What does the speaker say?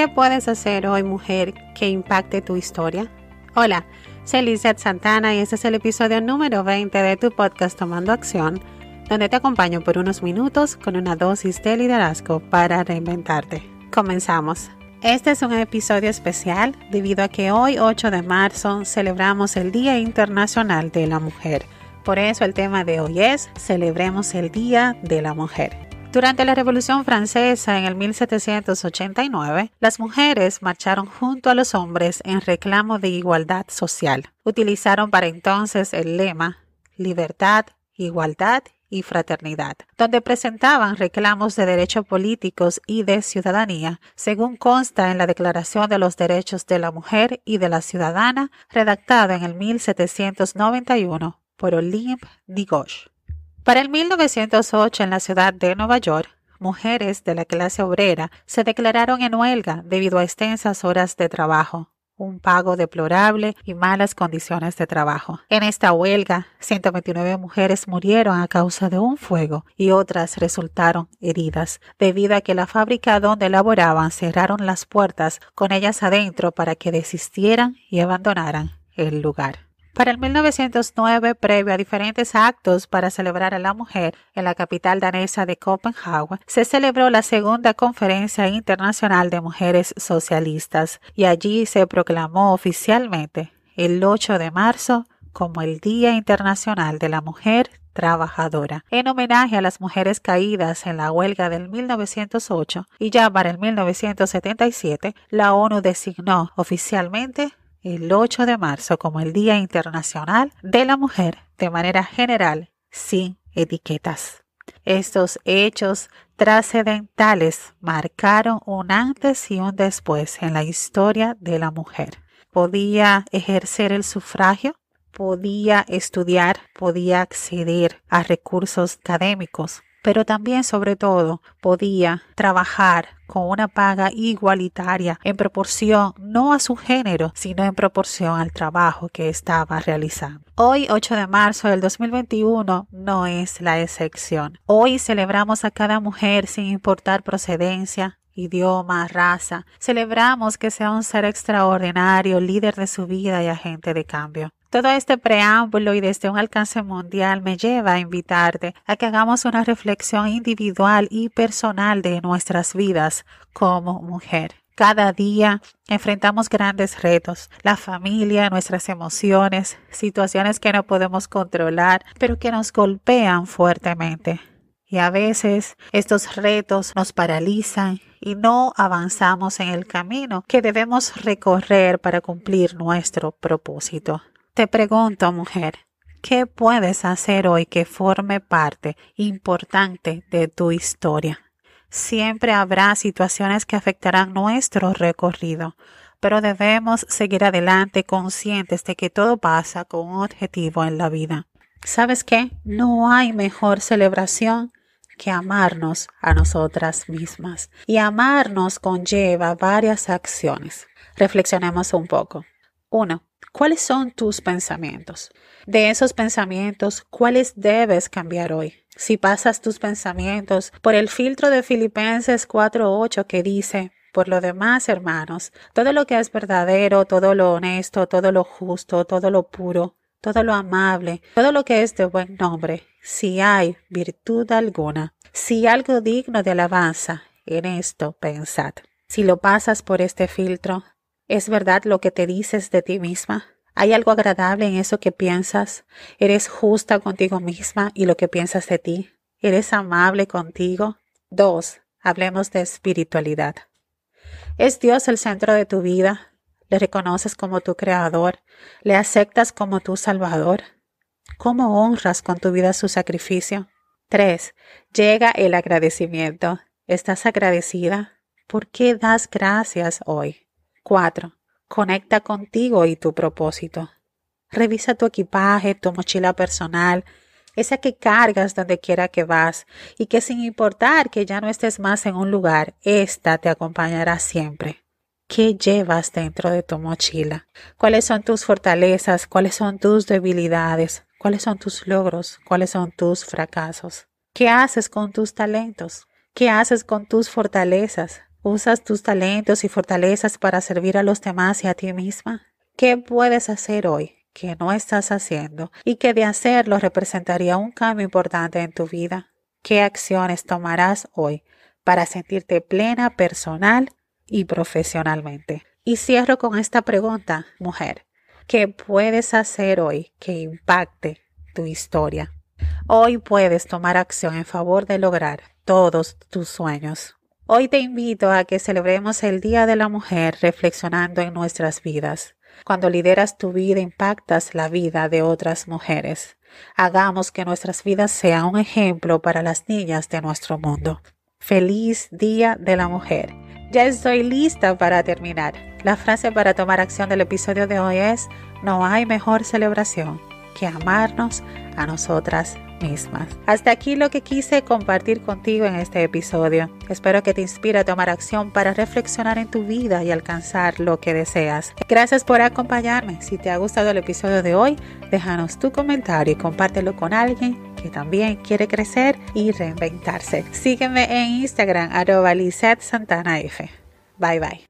¿Qué puedes hacer hoy, mujer, que impacte tu historia? Hola, soy Lizette Santana y este es el episodio número 20 de tu podcast Tomando Acción, donde te acompaño por unos minutos con una dosis de liderazgo para reinventarte. Comenzamos. Este es un episodio especial debido a que hoy 8 de marzo celebramos el Día Internacional de la Mujer. Por eso el tema de hoy es Celebremos el Día de la Mujer. Durante la Revolución Francesa en el 1789, las mujeres marcharon junto a los hombres en reclamo de igualdad social. Utilizaron para entonces el lema libertad, igualdad y fraternidad, donde presentaban reclamos de derechos políticos y de ciudadanía, según consta en la Declaración de los Derechos de la Mujer y de la Ciudadana, redactada en el 1791 por Olympe de Gauche. Para el 1908 en la ciudad de Nueva York, mujeres de la clase obrera se declararon en huelga debido a extensas horas de trabajo, un pago deplorable y malas condiciones de trabajo. En esta huelga, 129 mujeres murieron a causa de un fuego y otras resultaron heridas debido a que la fábrica donde laboraban cerraron las puertas con ellas adentro para que desistieran y abandonaran el lugar. Para el 1909, previo a diferentes actos para celebrar a la mujer en la capital danesa de Copenhague, se celebró la segunda Conferencia Internacional de Mujeres Socialistas y allí se proclamó oficialmente el 8 de marzo como el Día Internacional de la Mujer Trabajadora, en homenaje a las mujeres caídas en la huelga del 1908 y ya para el 1977 la ONU designó oficialmente el 8 de marzo como el Día Internacional de la Mujer de manera general, sin etiquetas. Estos hechos trascendentales marcaron un antes y un después en la historia de la mujer. Podía ejercer el sufragio, podía estudiar, podía acceder a recursos académicos, pero también sobre todo podía trabajar con una paga igualitaria en proporción no a su género, sino en proporción al trabajo que estaba realizando. Hoy, 8 de marzo del 2021, no es la excepción. Hoy celebramos a cada mujer sin importar procedencia, idioma, raza. Celebramos que sea un ser extraordinario, líder de su vida y agente de cambio. Todo este preámbulo y desde un alcance mundial me lleva a invitarte a que hagamos una reflexión individual y personal de nuestras vidas como mujer. Cada día enfrentamos grandes retos, la familia, nuestras emociones, situaciones que no podemos controlar, pero que nos golpean fuertemente. Y a veces estos retos nos paralizan y no avanzamos en el camino que debemos recorrer para cumplir nuestro propósito. Te pregunto, mujer, ¿qué puedes hacer hoy que forme parte importante de tu historia? Siempre habrá situaciones que afectarán nuestro recorrido, pero debemos seguir adelante conscientes de que todo pasa con un objetivo en la vida. ¿Sabes qué? No hay mejor celebración que amarnos a nosotras mismas. Y amarnos conlleva varias acciones. Reflexionemos un poco. Uno, ¿Cuáles son tus pensamientos? De esos pensamientos, ¿cuáles debes cambiar hoy? Si pasas tus pensamientos por el filtro de Filipenses 4.8 que dice, por lo demás, hermanos, todo lo que es verdadero, todo lo honesto, todo lo justo, todo lo puro, todo lo amable, todo lo que es de buen nombre, si hay virtud alguna, si algo digno de alabanza, en esto pensad. Si lo pasas por este filtro, ¿Es verdad lo que te dices de ti misma? ¿Hay algo agradable en eso que piensas? ¿Eres justa contigo misma y lo que piensas de ti? ¿Eres amable contigo? 2. Hablemos de espiritualidad. ¿Es Dios el centro de tu vida? ¿Le reconoces como tu creador? ¿Le aceptas como tu salvador? ¿Cómo honras con tu vida su sacrificio? 3. Llega el agradecimiento. ¿Estás agradecida? ¿Por qué das gracias hoy? 4. Conecta contigo y tu propósito. Revisa tu equipaje, tu mochila personal, esa que cargas donde quiera que vas y que sin importar que ya no estés más en un lugar, esta te acompañará siempre. ¿Qué llevas dentro de tu mochila? ¿Cuáles son tus fortalezas? ¿Cuáles son tus debilidades? ¿Cuáles son tus logros? ¿Cuáles son tus fracasos? ¿Qué haces con tus talentos? ¿Qué haces con tus fortalezas? ¿Usas tus talentos y fortalezas para servir a los demás y a ti misma? ¿Qué puedes hacer hoy que no estás haciendo y que de hacerlo representaría un cambio importante en tu vida? ¿Qué acciones tomarás hoy para sentirte plena personal y profesionalmente? Y cierro con esta pregunta, mujer. ¿Qué puedes hacer hoy que impacte tu historia? Hoy puedes tomar acción en favor de lograr todos tus sueños. Hoy te invito a que celebremos el Día de la Mujer reflexionando en nuestras vidas. Cuando lideras tu vida impactas la vida de otras mujeres. Hagamos que nuestras vidas sean un ejemplo para las niñas de nuestro mundo. Feliz Día de la Mujer. Ya estoy lista para terminar. La frase para tomar acción del episodio de hoy es, no hay mejor celebración que amarnos a nosotras Hasta aquí lo que quise compartir contigo en este episodio. Espero que te inspire a tomar acción para reflexionar en tu vida y alcanzar lo que deseas. Gracias por acompañarme. Si te ha gustado el episodio de hoy, déjanos tu comentario y compártelo con alguien que también quiere crecer y reinventarse. Sígueme en Instagram arroba F. Bye bye.